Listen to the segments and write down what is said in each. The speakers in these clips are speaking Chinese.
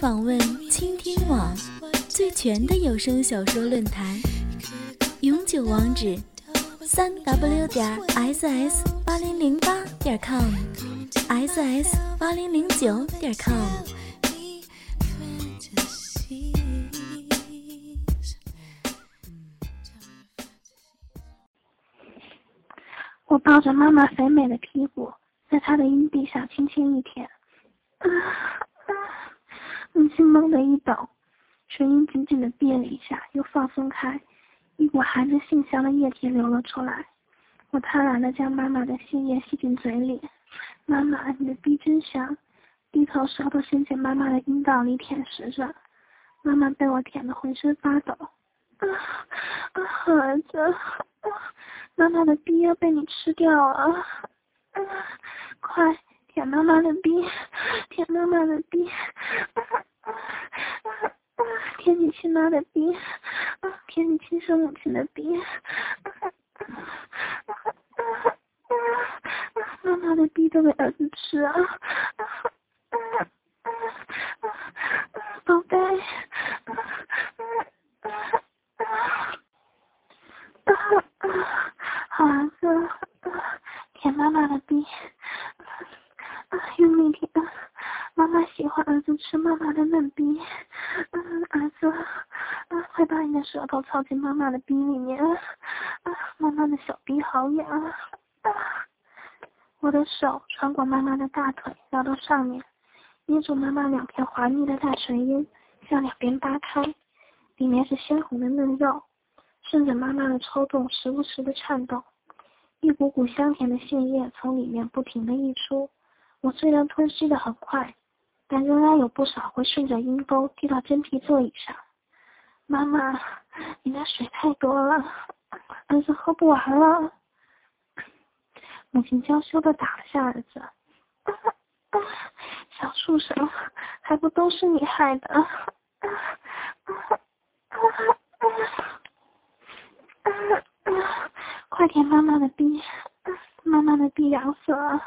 访问倾听网最全的有声小说论坛，永久网址：三 w 点 ss 八零零八点 com，ss 八零零九点 com。我抱着妈妈肥美的屁股，在她的阴蒂上轻轻一舔。啊啊！母亲猛地一抖，唇音紧紧的闭了一下，又放松开，一股含着杏香的液体流了出来。我贪婪的将妈妈的杏液吸进嘴里。妈妈，你的逼真香！低头舌头伸进妈妈的阴道里舔食着。妈妈被我舔得浑身发抖。啊啊！儿子，妈妈的逼要被你吃掉了！啊，快！舔妈妈的逼，舔妈妈的逼，啊舔你亲妈的逼，舔你亲生母亲的逼，妈妈的逼都给儿子吃啊！宝贝，好儿子，舔妈妈的逼。啊，用力舔！妈妈喜欢儿子吃妈妈的嫩逼。嗯，儿子，啊，快把你的舌头凑进妈妈的逼里面。啊，妈妈的小逼好痒。啊，我的手穿过妈妈的大腿，绕到上面，捏住妈妈两片滑腻的大唇音，向两边扒开，里面是鲜红的嫩肉，顺着妈妈的抽动，时不时的颤动，一股股香甜的杏液从里面不停的溢出。我虽然吞吸的很快，但仍然有不少会顺着阴沟滴到真皮座椅上。妈妈，你的水太多了，儿子喝不完了。母亲娇羞的打了下儿子。小畜生，还不都是你害的？快舔妈妈的逼，妈妈的逼痒死了。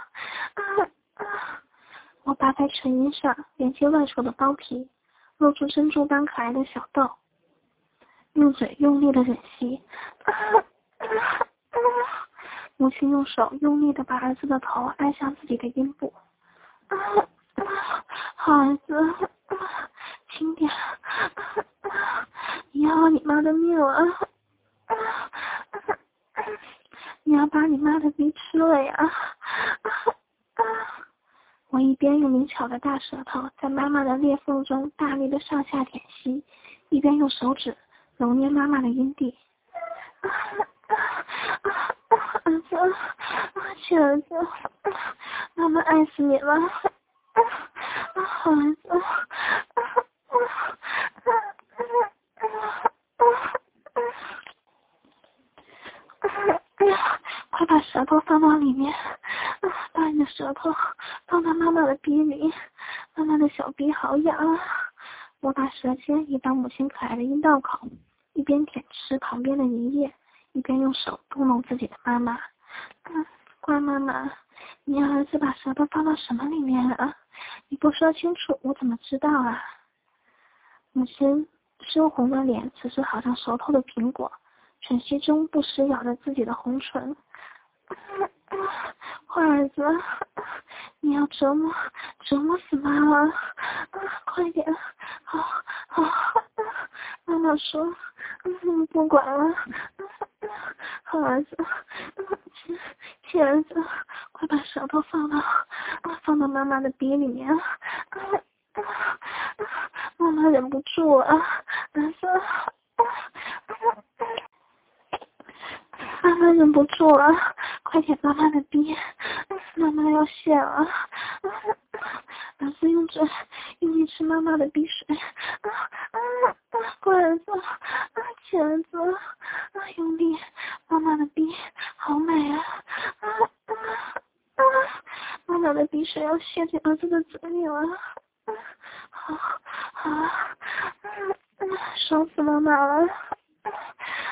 我扒开唇音上连接外戳的包皮，露出珍珠般可爱的小豆，用嘴用力的吮吸。母亲用手用力的把儿子的头按向自己的阴部。好儿子，轻点，你要你妈的命了！你要把你妈的逼吃了呀！我一边用灵巧的大舌头在妈妈的裂缝中大力的上下舔吸，一边用手指揉捏妈妈的阴蒂。儿子，亲儿子，妈妈爱死你了！好儿子，快把舌头放到里面。把你的舌头放到妈妈的鼻里，妈妈的小鼻好痒啊！我把舌尖移到母亲可爱的阴道口，一边舔吃旁边的粘液，一边用手逗弄自己的妈妈。嗯，乖妈妈，你儿子把舌头放到什么里面了？你不说清楚，我怎么知道啊？母亲羞红的脸，此时好像熟透的苹果，喘息中不时咬着自己的红唇。坏儿子，你要折磨折磨死妈妈！啊快点，好，好，妈妈说，嗯，不管了，好儿子，亲亲儿子，快把舌头放到放到妈妈的鼻里面，妈妈忍不住了，儿子。妈妈忍不住了，快点妈妈的逼，妈妈要泄了。儿子用嘴用力吃妈妈的鼻水，乖啊乖儿子啊起来坐啊用力妈妈的逼好美啊啊啊啊妈妈的鼻水要泄进儿子的嘴里了啊好好啊啊啊爽死妈妈了啊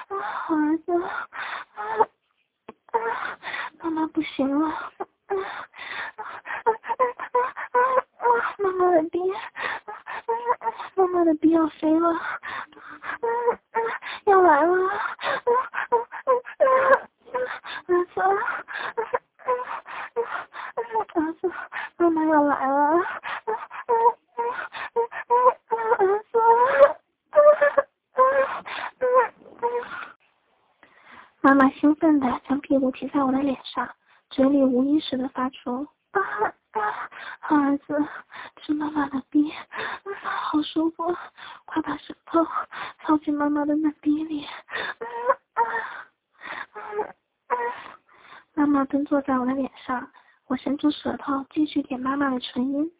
啊好儿子啊啊妈妈不行了啊啊啊啊啊妈妈的逼啊啊妈妈的逼要飞了要来了，儿子，儿子，妈妈要来了，儿子，妈妈兴奋的将屁股贴在我的脸上，嘴里无意识的发出。好儿子，吃妈妈的逼，好舒服，快把舌头靠近妈妈的嫩逼里。妈妈蹲坐在我的脸上，我伸出舌头继续舔妈妈的唇音，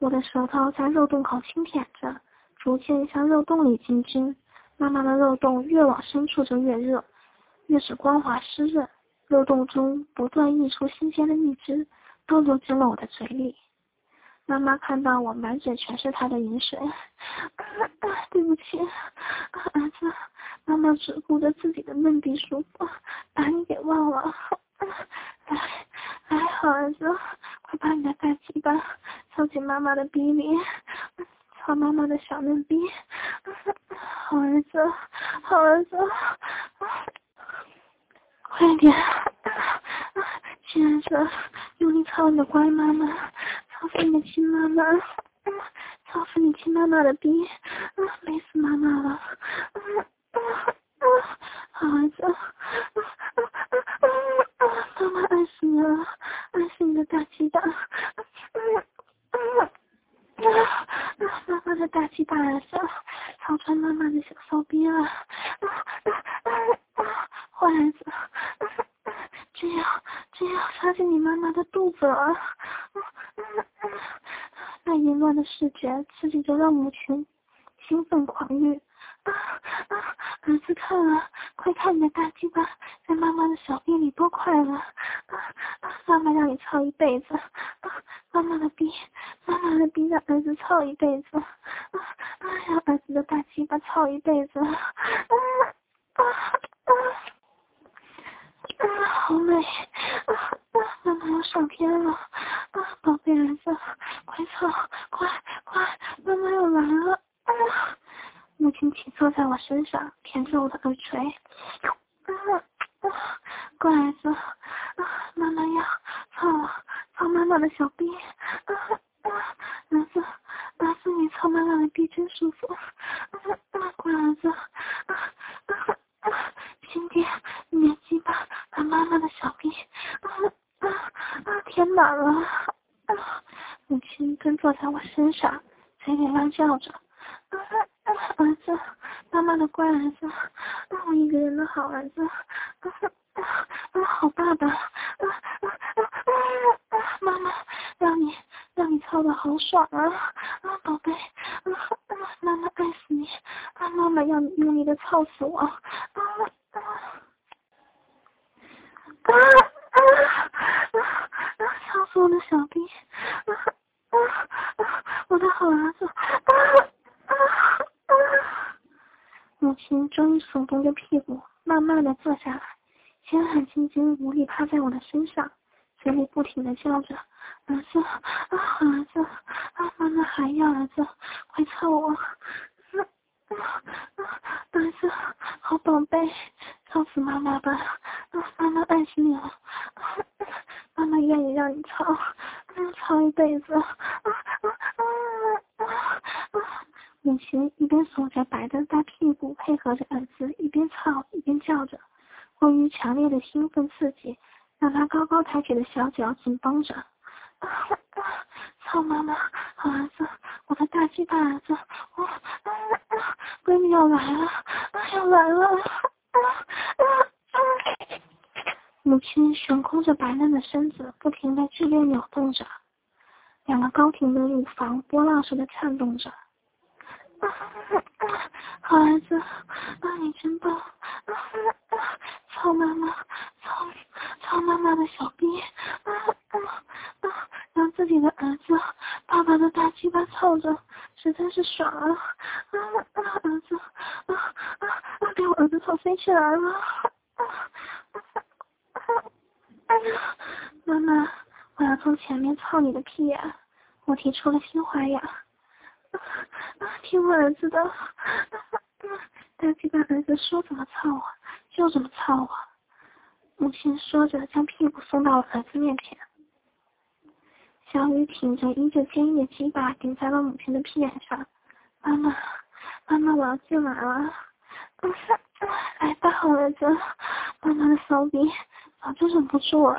我的舌头在肉洞口轻舔着，逐渐向肉洞里进军。妈妈的肉洞越往深处就越热，越是光滑湿润，肉洞中不断溢出新鲜的蜜汁。都流进了我的嘴里。妈妈看到我满嘴全是她的饮水，对不起，儿子，妈妈只顾着自己的嫩逼舒服，把你给忘了。来，来，好儿子，快把你的大鸡巴凑进妈妈的逼里，操妈妈的小嫩逼。好儿子，好儿子，快点。亲儿子，用力操你的乖妈妈，操死你的亲妈妈，操死你亲妈妈的逼，美死妈妈了，好儿子，啊啊啊啊妈妈爱死你了，爱死你的大鸡蛋！啊啊啊，妈妈的大鸡巴儿子，操穿妈妈的小骚逼了，啊啊啊啊坏孩子。这样，这样插进你妈妈的肚子了。视觉刺激着让母亲兴奋狂欲。啊啊儿子看了，快看你的大鸡巴在妈妈的小臂里多快乐！妈妈让你操一辈子，啊妈妈的逼，妈妈的逼让儿子操一辈子，啊啊让儿子的大鸡巴操一辈子。啊啊啊，啊好美！啊妈妈要上天了！啊，宝贝儿子，快走，快快，妈妈要来了！啊，母亲骑坐在我身上，舔着我的耳垂。啊啊，乖儿子，啊，妈妈要走了，操妈妈的小臂。啊啊，儿子，儿子，你操妈妈的臂真舒服。啊啊，乖儿子。啊啊啊，亲爹，你的鸡巴。把妈妈的小臂啊啊啊填满了，啊！母亲蹲坐在我身上，嘴里乱叫着，啊啊儿子，妈妈的乖儿子，啊我一个人的好儿子，啊啊啊好爸爸，啊啊啊啊妈妈让你让你操的好爽啊啊宝贝，啊啊妈妈爱死你，啊妈妈要你用力的操死我，啊啊啊啊！操死我的小兵！啊啊啊！我的好儿子！啊啊啊！母亲终于耸动着屁股，慢慢的坐下来，鲜汗津津，无力趴在我的身上，嘴里不停的叫着：“儿子啊，儿子啊，妈妈还要儿子，快操我！”啊啊儿子，好宝贝，操死妈妈吧！妈妈爱死你了，妈妈愿意让你操，操一辈子。啊啊啊啊啊母亲一边耸着白的大屁股，配合着儿子一边操一边叫着，过于强烈的兴奋刺激，让他高高抬起的小脚紧绷着。啊啊操妈妈，好儿子，我的大鸡大儿子，我啊闺女要来了，啊要来了！啊啊母亲悬空着白嫩的身子，不停的剧烈扭动着，两个高挺的乳房波浪似的颤动着。啊好儿子，啊你真棒！啊啊操妈妈，操操妈妈的小逼！啊啊啊让自己的儿子爸爸的大鸡巴操着，实在是爽啊！啊啊，儿子啊啊啊！给我儿子操飞起来了！哎呀，妈妈，我要从前面操你的屁眼！我提出了新花样。听我儿子的，大鸡巴儿子说怎么操我就怎么操我。母亲说着，将屁股送到了儿子面前。小雨挺着依旧坚硬的鸡巴顶在了母亲的屁眼上。妈妈，妈妈，我要进来了。来吧，儿子，妈妈的骚逼早就忍不住了。